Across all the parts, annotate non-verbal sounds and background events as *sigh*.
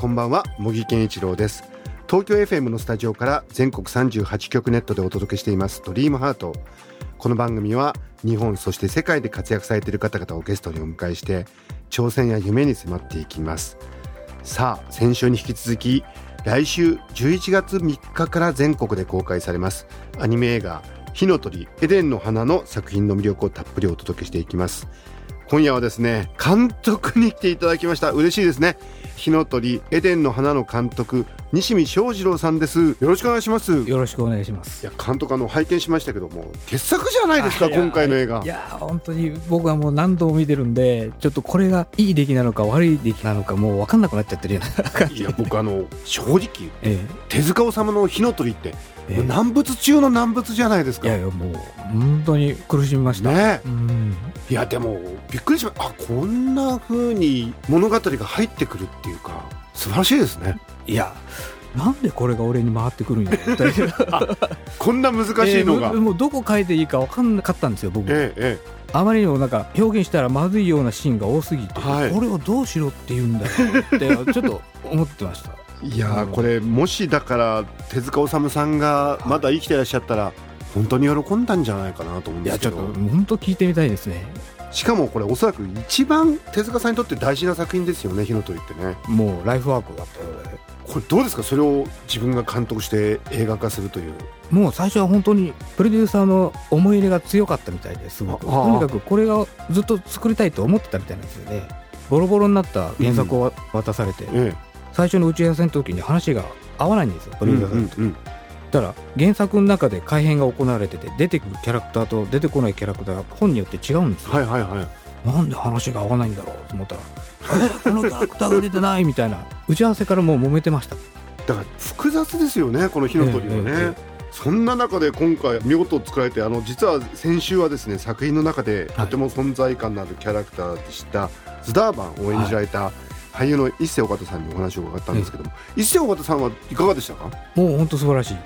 こんばんは茂木健一郎です。東京 FM のスタジオから全国38局ネットでお届けしていますドリームハート。この番組は日本そして世界で活躍されている方々をゲストにお迎えして挑戦や夢に迫っていきます。さあ先週に引き続き来週11月3日から全国で公開されますアニメ映画火の鳥エデンの花の作品の魅力をたっぷりお届けしていきます。今夜はですね監督に来ていただきました。嬉しいですね。火の鳥エデンの花の監督西見翔二郎さんです。よろしくお願いします。いよろしくお願いします。や監督あの拝見しましたけども傑作じゃないですか今回の映画。いや本当に僕はもう何度も見てるんでちょっとこれがいい出来なのか悪い出来なのかもう分かんなくなっちゃってるような感じ。いや僕あの正直え手塚治虫の火の鳥ってええ。え難物中の難物じゃないですか。いやいやもう本当に苦しみました、ね。うん。いやでもびっくりしましたあこんな風に物語が入ってくるっていうか素晴らしいですね。いやなんでこれが俺に回ってくるんや *laughs* こんな難しいのが、ええもうどこ変えていいか分かんなかったんですよ僕、えええあまりにもなんか表現したらまずいようなシーンが多すぎて、はい。これをどうしろって言うんだよってちょっと思ってました。えいやーこれもしだから手塚治虫さんがまだ生きてらっしゃったら本当に喜んだんじゃないかなと思うんいやちょっですけどと本当聞いてみたいですねしかもこれおそらく一番手塚さんにとって大事な作品ですよね火の鳥ってね。もうライフワークだったので。これどうですか？それを自分が監督して映画化するという。もう最初は本当にプロデューサーの思い入れが強かったみたいですごく。とにかくこれがずっと作りたいと思ってたみたいなんですよね。ボロボロになった原作を渡されて、え最初の打ち合わせの時に話が合わないんですよプロデューサーさんと、うんうんだから原作の中で改変が行われてて出てくるキャラクターと出てこないキャラクターが本によって違うんですよ、はいはいはい。なんで話が合わないんだろうと思ったらえこのキャラクターが出てないみたいな打ち合わせからもう揉めてました。だから複雑ですよねこの火の鳥はね、ええええそんな中で今回見事作られてあの実は先週はですね作品の中ではい。とても存在感のあるキャラクターでした、ズダーバンを演じられた俳優の一世尾形さんにお話を伺ったんですけども、一世尾形さんはいかがでしたか？もう本当素晴らしい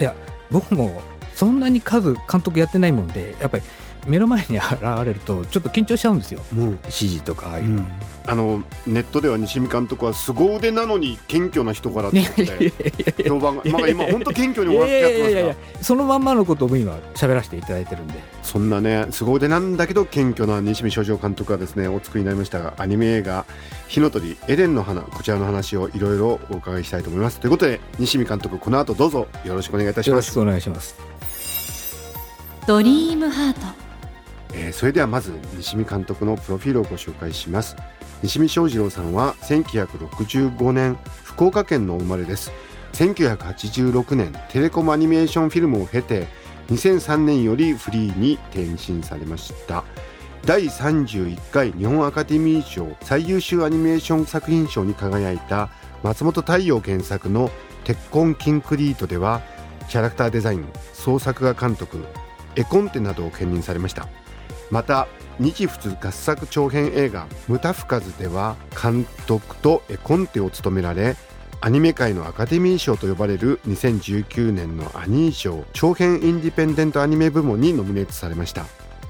いや僕もそんなに数監督やってないもんでやっぱり目の前に現れるとちょっと緊張しちゃうんですよ。もう指示とかああいうの、あのネットでは西見監督は凄腕なのに謙虚な人柄って *laughs* いやいやいや言って評判が、まあ、今本当謙虚にいお話しやってますがそのまんまのことを今喋らせていただいてるんで。そんなね凄腕なんだけど謙虚な西見正蔵監督がですねお作りになりましたがアニメ映画「火の鳥エデンの花」こちらの話をいろいろお伺いしたいと思います。ということで西見監督この後どうぞよろしくお願いいたします。よろしくお願いします。ドリームハート。えーそれではまず西見監督のプロフィールをご紹介します西見正次郎さんは1965年福岡県の生まれです。1986年テレコムアニメーションフィルムを経て2003年よりフリーに転身されました。第31回日本アカデミー賞最優秀アニメーション作品賞に輝いた松本太陽原作の「鉄痕キンクリート」ではキャラクターデザイン総作画監督絵コンテなどを兼任されました。また日仏合作長編映画「ムタフカズ」では監督と絵コンテを務められアニメ界のアカデミー賞と呼ばれる2019年のアニー賞長編インディペンデントアニメ部門にノミネートされました。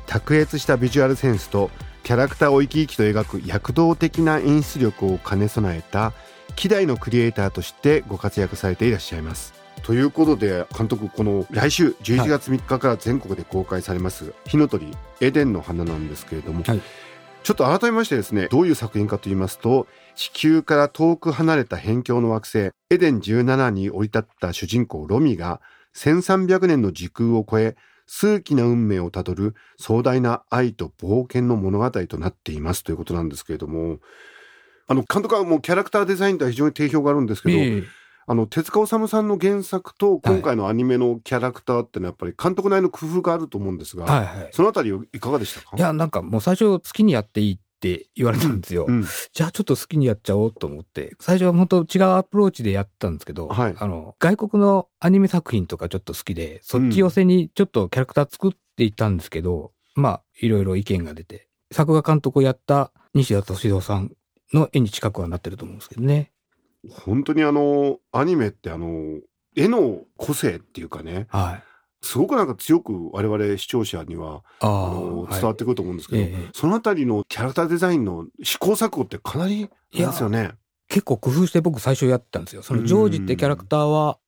卓越したビジュアルセンスとキャラクターを生き生きと描く躍動的な演出力を兼ね備えた希代のクリエイターとしてご活躍されていらっしゃいます。ということで監督この来週11月3日から全国で公開されます「火の鳥エデンの花」なんですけれども、はい。ちょっと改めましてですねどういう作品かと言いますと地球から遠く離れた辺境の惑星エデン17に降り立った主人公ロミが1300年の時空を超え数奇な運命をたどる壮大な愛と冒険の物語となっていますということなんですけれどもあの監督はもうキャラクターデザインとは非常に定評があるんですけど、ええあの手塚治虫さんの原作と今回のアニメのキャラクターってのはやっぱり監督なりの工夫があると思うんですが、はいはい。そのあたりいかがでしたか？いやなんかもう最初好きにやっていいって言われたんですよ。うん。じゃあちょっと好きにやっちゃおうと思って、最初は本当違うアプローチでやったんですけど、はい。あの、外国のアニメ作品とかちょっと好きで、そっち寄せにちょっとキャラクター作っていったんですけど、まあ、いろいろ意見が出て、作画監督をやった西田敏郎さんの絵に近くはなってると思うんですけどね。本当にあのアニメってあの絵の個性っていうかねはい。すごくなんか強く我々視聴者にはああのはい伝わってくると思うんですけど、ええそのあたりのキャラクターデザインの試行錯誤ってかなりありますよね。結構工夫して僕最初やったんですよ。そのジョージってキャラクターは、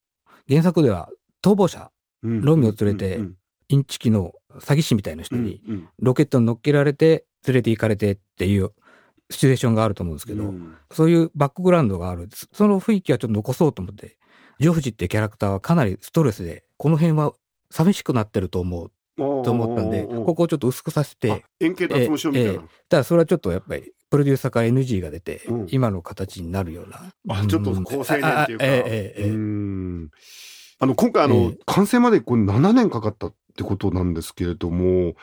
原作では逃亡者、うんロミオ連れてうんインチキの詐欺師みたいな人うんにうんロケットに乗っけられて連れて行かれてっていうシチュエーションがあると思うんですけど、うん。そういうバックグラウンドがある。その雰囲気はちょっと残そうと思って、ジョージってキャラクターはかなりストレスで、この辺は寂しくなってると思うと思ったんで、ここをちょっと薄くさせあて、円形脱毛症みたいな、ええただそれはちょっとやっぱり、プロデューサーから NG が出て、うん。今の形になるような。あちょっと高青年っていうか、ええええええうん。あの今回あの、ええ完成までこれ7年かかったってことなんですけれども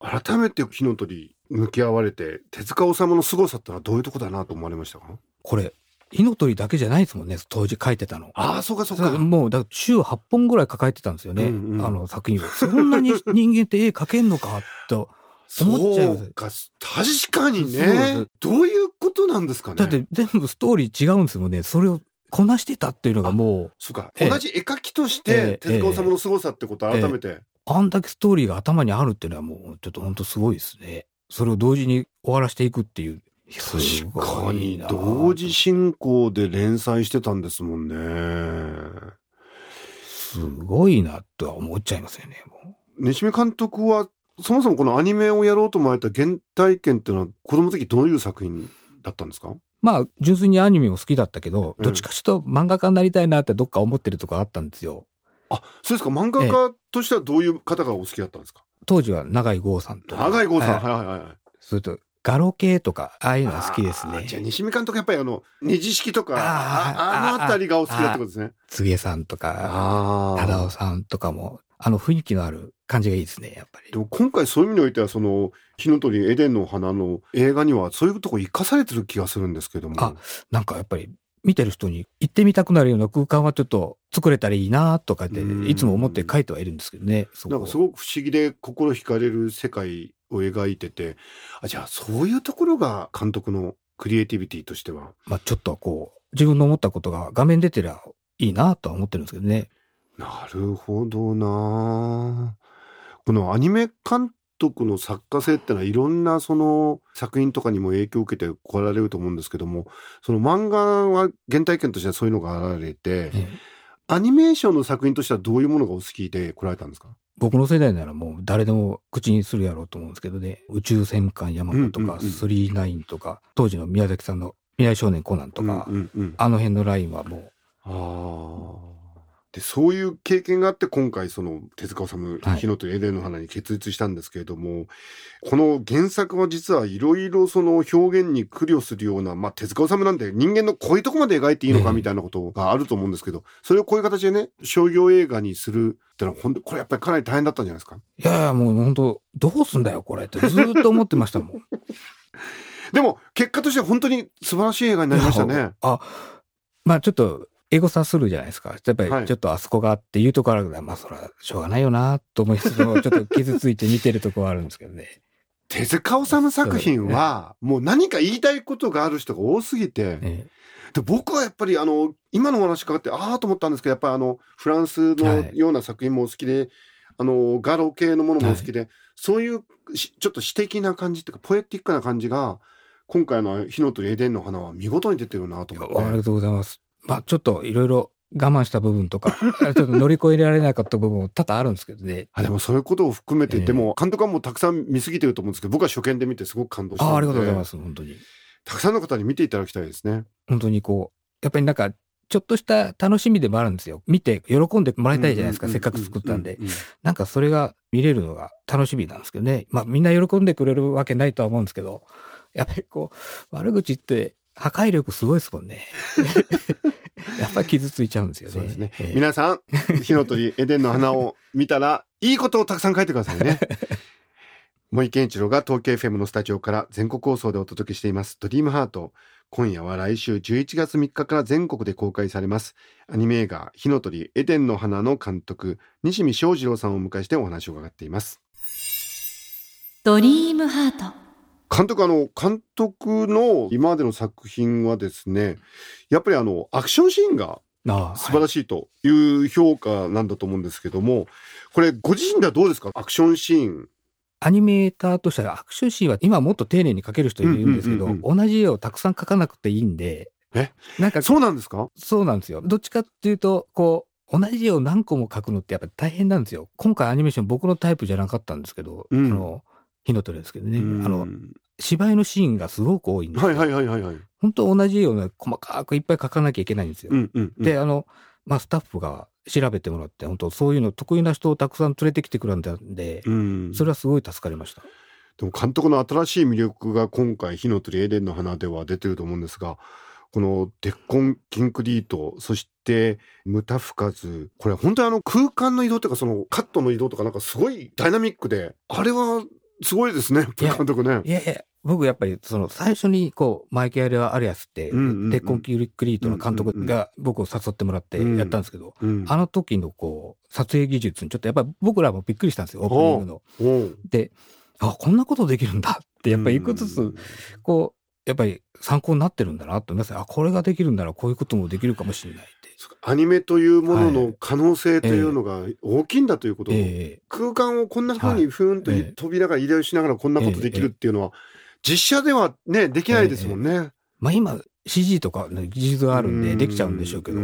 改めて火の鳥向き合われて手塚治虫の凄さってのはどういうとこだなと思われましたか？これ、火の鳥だけじゃないですもんね、当時書いてたの。ああそうかそうか。もう、だから週8本ぐらい抱えてたんですよね、うんうん。あの作品を。そんなに人間って絵描けんのかと。思っちゃうか確かにね。す。どういうことなんですかね？だって全部ストーリー違うんですもんね。それをこなしてたっていうのがもう、そうか、ええ同じ絵描きとしええて手塚治虫の凄さってことを改めて、あんだけストーリーが頭にあるっていうのはもう、ちょっと本当すごいですね。それを同時に終わらしていくっていう。確かに同時進行で連載してたんですもんね。すごいなとは思っちゃいますよね。も西見監督はそもそもこのアニメをやろうと思われた原体験っていうのは子供の時どういう作品だったんですか？まあ、純粋にアニメも好きだったけど、うんどっちかしと漫画家になりたいなってどっか思ってるとこあったんですよ。あそうですか漫画家としてはどういう方がお好きだったんですか、当時は長井剛さんとか。長井剛さん、はいはい、はいはいはいそれと、ガロ系とか、ああいうのが好きですね。じゃあ西見監督やっぱりあの二次式とかあーああのあたりがお好きだってことですね。柘植さんとか、忠夫さんとかも、あの雰囲気のある感じがいいですね、やっぱりで。も今回そういう意味においてはその火の鳥エデンの花の映画にはそういうとこ生かされてる気がするんですけども。あなんかやっぱり、見てる人に行ってみたくなるような空間はちょっと作れたらいいなとかって、うんいつも思って書いてはいるんですけどね。なんかすごく不思議で心惹かれる世界を描いててあじゃあそういうところが監督のクリエイティビティとしては？まあちょっとこう、自分の思ったことが画面出てりゃいいなとは思ってるんですけどね。なるほどなこのアニメ監督の作家性ってのはいろんなその作品とかにも影響を受けて来られると思うんですけどもその漫画は原体験としてはそういうのが現れてええアニメーションの作品としてはどういうものがお好きで来られたんですか？僕の世代ならもう誰でも口にするやろうと思うんですけどね。宇宙戦艦ヤマトとか、うんうんうんスリーナインとか、当時の宮崎さんの未来少年コナンとか、うんうんうんあの辺のラインはもああ。で、そういう経験があって、今回、その、手塚治虫、はい火の鳥エデンの花に結実したんですけれども、この原作は実はいろいろその表現に苦慮するような、まあ、手塚治虫なんで人間のこういうとこまで描いていいのかええみたいなことがあると思うんですけど、それをこういう形でね、商業映画にするってのは、本当これやっぱりかなり大変だったんじゃないですか？う、いやいやもう本当どうすんだよこれってずーっと思ってましたもん。*laughs* でも、結果としては本当に素晴らしい映画になりましたね。あ、まあちょっと、エゴサするじゃないですか。やっぱはいりちょっとあそこがっていうところあるから、まあそれはしょうがないよなと思いつつも、*laughs* ちょっと傷ついて見てるところはあるんですけどね。手塚治虫作品は、もう何か言いたいことがある人が多すぎて、えで僕はやっぱりあの今のお話伺ってああと思ったんですけどやっぱりあのフランスのような作品もお好きで、あのガロ系のものもお好きで、そういうしちょっと詩的な感じっていうかポエティックな感じが今回の「火の鳥エデンの花」は見事に出てるなとえ思って。ありがとうございます。まあちょっといろいろ我慢した部分とか、*laughs* ちょっと乗り越えられなかった部分も多々あるんですけどね。あでもそういうことを含めて、ええでも監督はもうたくさん見過ぎてると思うんですけど僕は初見で見てすごく感動したあありがとうございます、本当に。たくさんの方に見ていただきたいですね。本当にこう、やっぱりなんか、ちょっとした楽しみでもあるんですよ。見て喜んでもらいたいじゃないですか、せっかく作ったんで。なんかそれが見れるのが楽しみなんですけどね。まあみんな喜んでくれるわけないとは思うんですけど、やっぱりこう、悪口って破壊力すごいですもんね。*laughs* やっぱり傷ついちゃうんですよね。そうですね。ええ皆さん、火の鳥エデンの花を見たら、いいことをたくさん書いてくださいね。*laughs* 森健一郎が東京 FM のスタジオから全国放送でお届けしていますドリームハート。今夜は来週11月3日から全国で公開されますアニメ映画火の鳥エデンの花の監督西見翔二郎さんをお迎えしてお話を伺っています。ドリームハート監督あの監督の今までの作品はですねやっぱりあのアクションシーンが素晴らしいという評価なんだと思うんですけども、これご自身ではどうですか？アクションシーン。アニメーターとしてはアクションシーンは今もっと丁寧に描ける人いるんですけど、同じ絵をたくさん描かなくていいんで、え？なんかそうなんですか？そうなんですよ。どっちかっていうと、こう、同じ絵を何個も描くのってやっぱ大変なんですよ。今回アニメーション僕のタイプじゃなかったんですけど、うん。あの、火の鳥ですけどね、うん。あの、芝居のシーンがすごく多いんですよ。はいはいはいはいはい本当同じ絵をね、細かくいっぱい描かなきゃいけないんですよ。うんうんうんで、あの、まあ、スタッフが調べてもらって、本当そういうの得意な人をたくさん連れてきてくれたんで、うんそれはすごい助かりました。でも監督の新しい魅力が今回火の鳥エデンの花では出てると思うんですがこのデッコンキンクリートそしてムタフカズこれ本当にあの空間の移動というかそのカットの移動とかなんかすごいダイナミックであれはすごいですねいや監督ね。いやいや、僕やっぱりその最初にこう、マイケル・アリアスって、うんうんうん。デッコン・キュリクリートの監督が僕を誘ってもらってやったんですけど、うん。あの時のこう、撮影技術にちょっとやっぱり僕らもびっくりしたんですよ、オープニングの。で、あ、こんなことできるんだって、やっぱり一個ずつ、こう、やっぱり参考になってるんだなと思います。あ、これができるんだらこういうこともできるかもしれない。アニメというものはの可能性というのが大きいんだということを、ええ。空間をこんな風にふーんとはいええ飛びながら移動しながらこんなことできるっていうのは実写ではねできないですもんね。まあ今、CG とかの技術があるんでできちゃうんでしょうけど、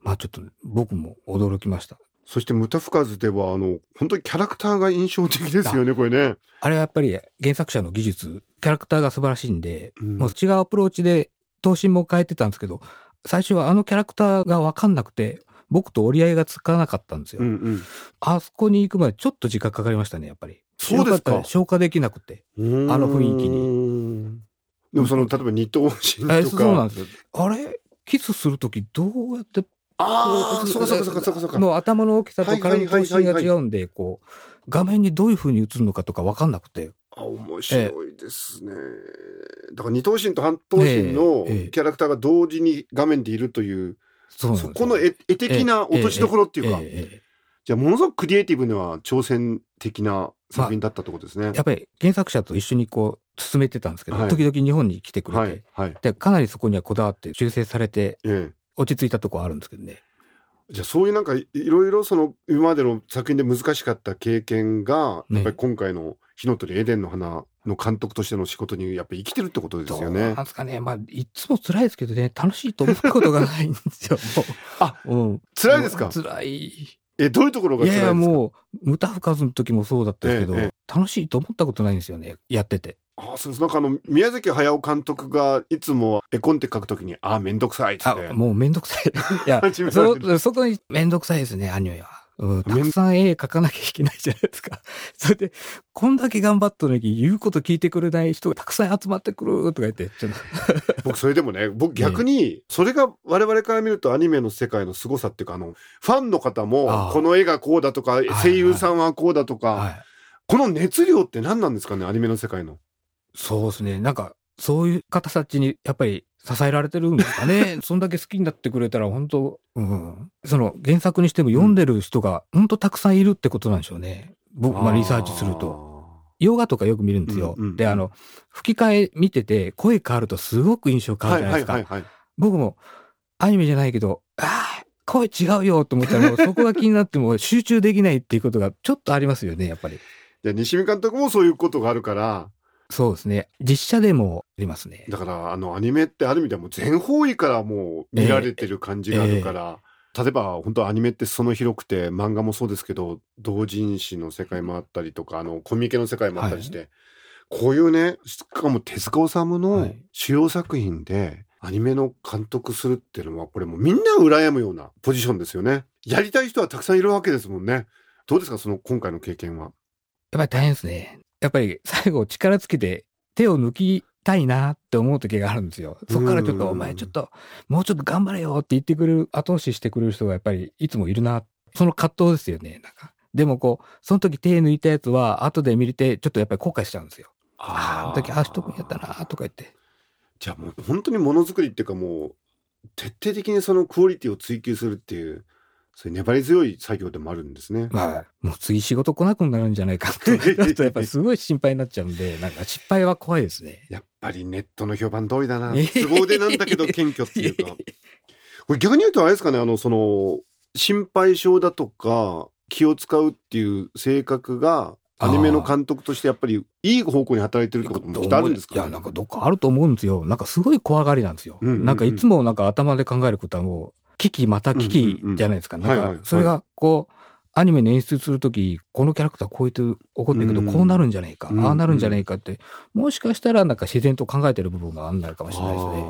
まあちょっと僕も驚きました。そしてムタフカズではあの本当にキャラクターが印象的ですよねこれね。あれはやっぱり原作者の技術、キャラクターが素晴らしいんで、うん。もう違うアプローチで頭身も変えてたんですけど、最初はあのキャラクターがわかんなくて、僕と折り合いがつかなかったんですよ。うんうんあそこに行くまでちょっと時間かかりましたね、やっぱり。そうですか消化消化できなくて。あの雰囲気に。でもその例えば二頭身えとか。そうなんですよ。あれ？キスするときどうやってああそうかそうかそうかそうか。の頭の大きさと体の頭身が違うんで、こう、画面にどういう風に映るのかとかわかんなくて。あ面白いですね。だから二頭身と半頭身のええええキャラクターが同時に画面でいるという、そうなんですよそこの絵絵的な落としどころっていうか、ええええええじゃあものすごくクリエイティブには挑戦的な作品だったってことですね。やっぱり原作者と一緒にこう進めてたんですけど、はい時々日本に来てくれて、はいはい。でかなりそこにはこだわって修正されてええ。落ち着いたところあるんですけどね。じゃあそういうなんかいいろいろその今までの作品で難しかった経験が、ねやっぱり今回の火の鳥エデンの花の監督としての仕事にやっぱり生きてるってことですよどうねなん。ですかね。まあ、いつも辛いですけどね、楽しいと思ったことがないんですよ。*laughs* あ、うん。辛いですか？辛い。え、どういうところがい辛いですか？やいや、もう、ムタフカズの時もそうだったけど、ええ楽しいと思ったことないんですよね。やってて。あそうです。なんかあの、宮崎駿監督がいつも絵コンテ書くときに、あ、めんどくさいって。あ、もうめんどくさい。いや *laughs* そ、そこにめんどくさいですね、アニメは。うん、たくさん絵描かなきゃいけないじゃないですか。*laughs* それで、こんだけ頑張ったのに言うこと聞いてくれない人がたくさん集まってくるとか言って、*laughs* 僕それでもね、僕逆に、それが我々から見るとアニメの世界の凄さっていうか、あの、ファンの方もこの絵がこうだとか、い声優さんはこうだとか、はい。この熱量って何なんですかね、アニメの世界の。そうですね。なんか、そういう方たちにやっぱり支えられてるんですかね。*laughs* そんだけ好きになってくれたら本当、うん。その原作にしても読んでる人が本当たくさんいるってことなんでしょうね。僕、まあリサーチすると。と。洋画とかよく見るんですよ。うんうんうんで、あの、吹き替え見てて声変わるとすごく印象変わはいるじゃないですか。はいはいはい。僕もアニメじゃないけど、ああ、声違うよと思ったらもうそこが気になっても集中できないっていうことがちょっとありますよね、やっぱり。じゃあ西見監督もそういうことがあるから、そうですね。実写でもありますね。だからあのアニメってある意味ではもう全方位からもう見られてる感じがあるから、例えば本当アニメってその広くて漫画もそうですけど同人誌の世界もあったりとかあのコミケの世界もあったりして、こういうねしかも手塚治虫はのい主要作品でアニメの監督するっていうのはこれもうみんな羨むようなポジションですよね。やりたい人はたくさんいるわけですもんね。どうですかその今回の経験は？やっぱり大変ですね。やっぱり *laughs* 最後力尽きて手を抜きたいなって思う時があるんですよ。そこからちょっと、うんお前ちょっと、もうちょっと頑張れよって言ってくれる、後押ししてくれる人がやっぱりいつもいるな。その葛藤ですよね。なんか、でもこう、その時手抜いたやつは、後で見れて、ちょっとやっぱり後悔しちゃうんですよ。ああ、あの時、ああしとくんやったな、とか言って。じゃあもう本当にものづくりっていうかもう徹底的にそのクオリティを追求するっていうそういう粘り強い作業でもあるんですね。はい。もう次仕事来なくなるんじゃないかと *laughs* やっぱりすごい心配になっちゃうんで、なんか失敗は怖いですね。やっぱりネットの評判通りだな。え都合でなんだけど謙虚っていうか。これ逆に言うとあれですかね、あの、その、心配性だとか、気を使うっていう性格が、アニメの監督としてやっぱりいい方向に働いてるってこともきっとあるんですか、ね、いや、なんかどっかあると思うんですよ。なんかすごい怖がりなんですよ。うんうんうんなんかいつもなんか頭で考えることはもう、危機また危機じゃないですか。なんか、それがこう、アニメに演出するとき、このキャラクターこうやって起こってるけど、うんこうなるんじゃないか、うんああなるんじゃないかって、もしかしたらなんか自然と考えてる部分があんないかもしれないですね。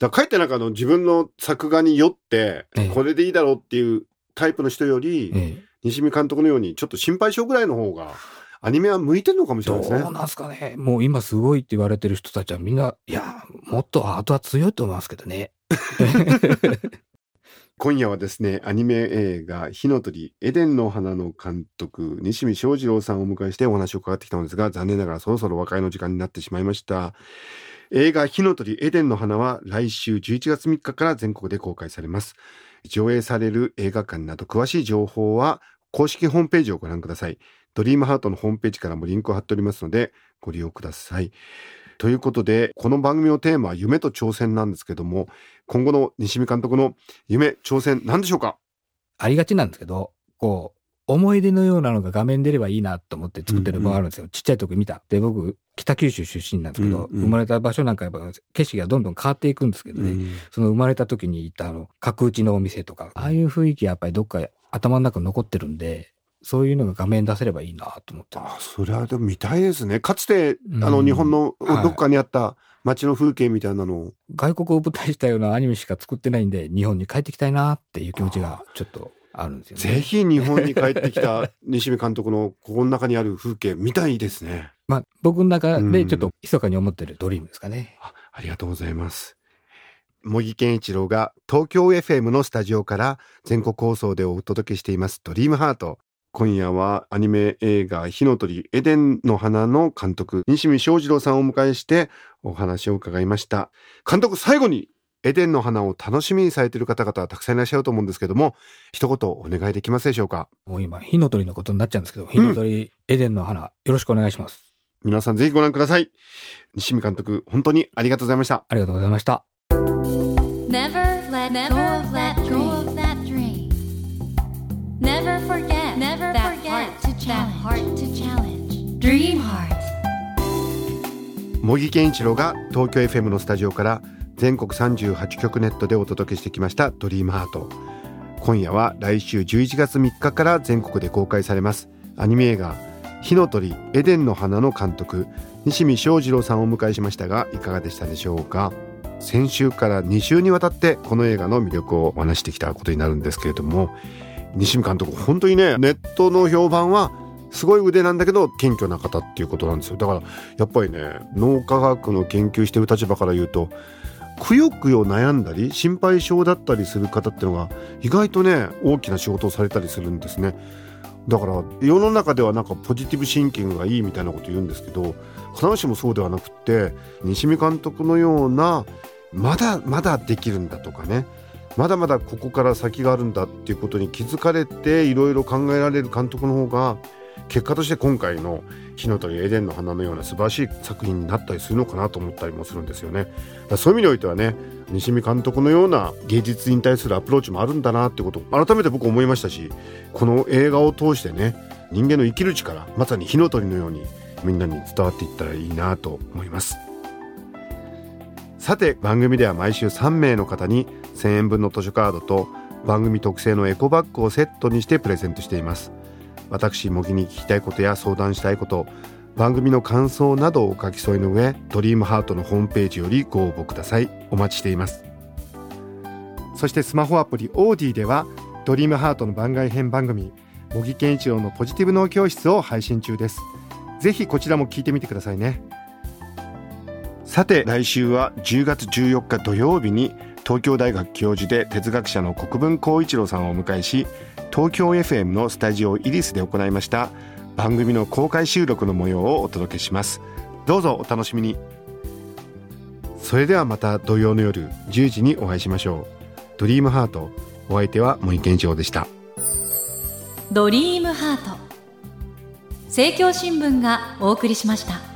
だかえってなんかあの自分の作画によってええこれでいいだろうっていうタイプの人より、ええ西見監督のようにちょっと心配性ぐらいの方がアニメは向いてるのかもしれどないうですね。なんすかね。もう今すごいって言われてる人たちはみんな、いや、もっとアートは強いと思いますけどね。*laughs* 今夜はですねアニメ映画「火の鳥エデンの花」の監督西見正次郎さんをお迎えしてお話を伺ってきたのですが残念ながらそろそろ和解の時間になってしまいました。映画「火の鳥エデンの花」は来週11月3日から全国で公開されます。上映される映画館など詳しい情報は公式ホームページをご覧ください。ドリームハートのホームページからもリンクを貼っておりますのでご利用ください。ということでこの番組のテーマは夢と挑戦なんですけども今後の西見監督の夢挑戦何でしょうか？ありがちなんですけど、こう、思い出のようなのが画面に出ればいいなと思って作ってる場合あるんですよ。ちっちゃい時見た。で、僕、北九州出身なんですけど、うんうん。生まれた場所なんかやっぱ景色がどんどん変わっていくんですけどね、その生まれた時に行ったあの、角打ちのお店とか、ああいう雰囲気やっぱりどっか頭の中に残ってるんで、そういうのが画面に出せればいいなと思ってまあそれはでも見たいですね。かつて、うん。あの日本のはい。どっかにあった街の風景みたいなの。を、す。外国を舞台したようなアニメしか作ってないんで、日本に帰ってきたいなっていう気持ちがちょっとあるんですよね。ぜひ日本に帰ってきた *laughs* 西見監督のここの中にある風景見たいですね。まあ、僕の中でちょっと密かに思ってるドリームですかね。あありがとうございます。茂木健一郎が東京 FM のスタジオから全国放送でお届けしていますドリームハート今夜はアニメ映画火の鳥エデンの花の監督西見正次郎さんをお迎えしてお話を伺いました監督最後にエデンの花を楽しみにされている方々はたくさんいらっしゃると思うんですけども一言お願いできますでしょうか？もう今、火の鳥のことになっちゃうんですけど、火の鳥、エデンの花、よろしくお願いします。皆さんぜひご覧ください西見監督本当にありがとうございましたありがとうございました。Never let go of that dream. Never forget Never that heart to challenge. heart to challenge. Dream heart. 茂木健一郎が東京 FM のスタジオから全国38局ネットでお届けしてきました「ドリームハート今夜は来週11月3日から全国で公開されますアニメ映画「火の鳥エデンの花」の監督西見正次郎さんをお迎えしましたがいかがでしたでしょうか？先週から2週にわたってこの映画の魅力をお話してきたことになるんですけれども西見監督本当にねネットの評判はすごい腕なんだけど謙虚な方っていうことなんですよ。だからやっぱりね脳科学の研究してる立場から言うとくよくよ悩んだり心配性だったりする方っていうのが意外とね大きな仕事をされたりするんですね。だから世の中ではなんかポジティブシンキングがいいみたいなこと言うんですけど必ずしもそうではなくって西見監督のようなまだまだできるんだとかねまだまだここから先があるんだっていうことに気づかれていろいろ考えられる監督の方が結果として今回の「火の鳥エデンの花」のような素晴らしい作品になったりするのかなと思ったりもするんですよね。そういう意味においてはね西見監督のような芸術に対するアプローチもあるんだなってことを改めて僕思いましたしこの映画を通してね人間の生きる力まさに火の鳥のようにみんなに伝わっていったらいいなと思います。さて番組では毎週3名の方に1000円分の図書カードと番組特製のエコバッグをセットにしてプレゼントしています。私模擬に聞きたいことや相談したいこと番組の感想などをお書き添えの上ドリームハートのホームページよりご応募ください。お待ちしています。そしてスマホアプリオーディではドリームハートの番外編番組模擬健一郎のポジティブ脳教室を配信中です。ぜひこちらも聞いてみてくださいね。さて来週は10月14日土曜日に東京大学教授で哲学者の国分光一郎さんをお迎えし東京 FM のスタジオイリスで行いました番組の公開収録の模様をお届けします。どうぞお楽しみに。それではまた土曜の夜10時にお会いしましょう。ドリームハートお相手は森健一郎でした。ドリームハート。政教新聞がお送りしました。